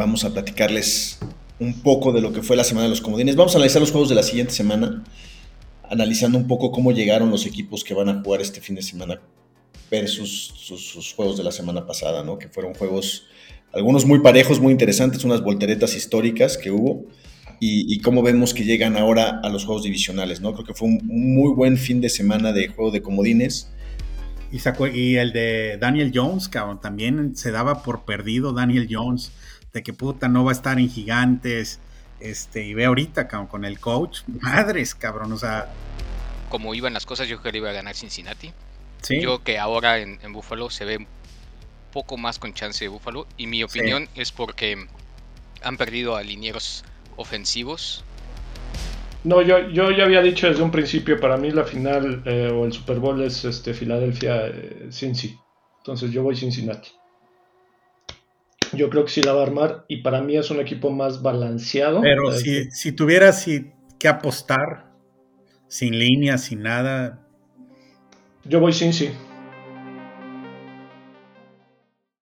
Vamos a platicarles un poco de lo que fue la semana de los comodines. Vamos a analizar los juegos de la siguiente semana, analizando un poco cómo llegaron los equipos que van a jugar este fin de semana versus sus, juegos de la semana pasada, ¿no? Que fueron juegos, algunos muy parejos, muy interesantes, unas volteretas históricas que hubo. Y, cómo vemos que llegan ahora a los juegos divisionales, ¿no? Creo que fue un muy buen fin de semana de juego de comodines. Y, sacó, y el de Daniel Jones, cabrón, también se daba por perdido Daniel Jones, de que puta no va a estar en gigantes. Este, y ve ahorita, cabrón, con el coach, madres, cabrón, o sea. Como iban las cosas, yo creo que iba a ganar Cincinnati. Yo que ahora en, Buffalo se ve un poco más con chance de Buffalo. Y mi opinión es porque han perdido a linieros ofensivos. No, yo, yo ya había dicho desde un principio, para mí la final eh, o el Super Bowl es este, Filadelfia eh, Cincy. Entonces yo voy Cincinnati. Yo creo que sí la va a armar y para mí es un equipo más balanceado. Pero si, si tuvieras que apostar sin línea, sin nada, yo voy Cincy.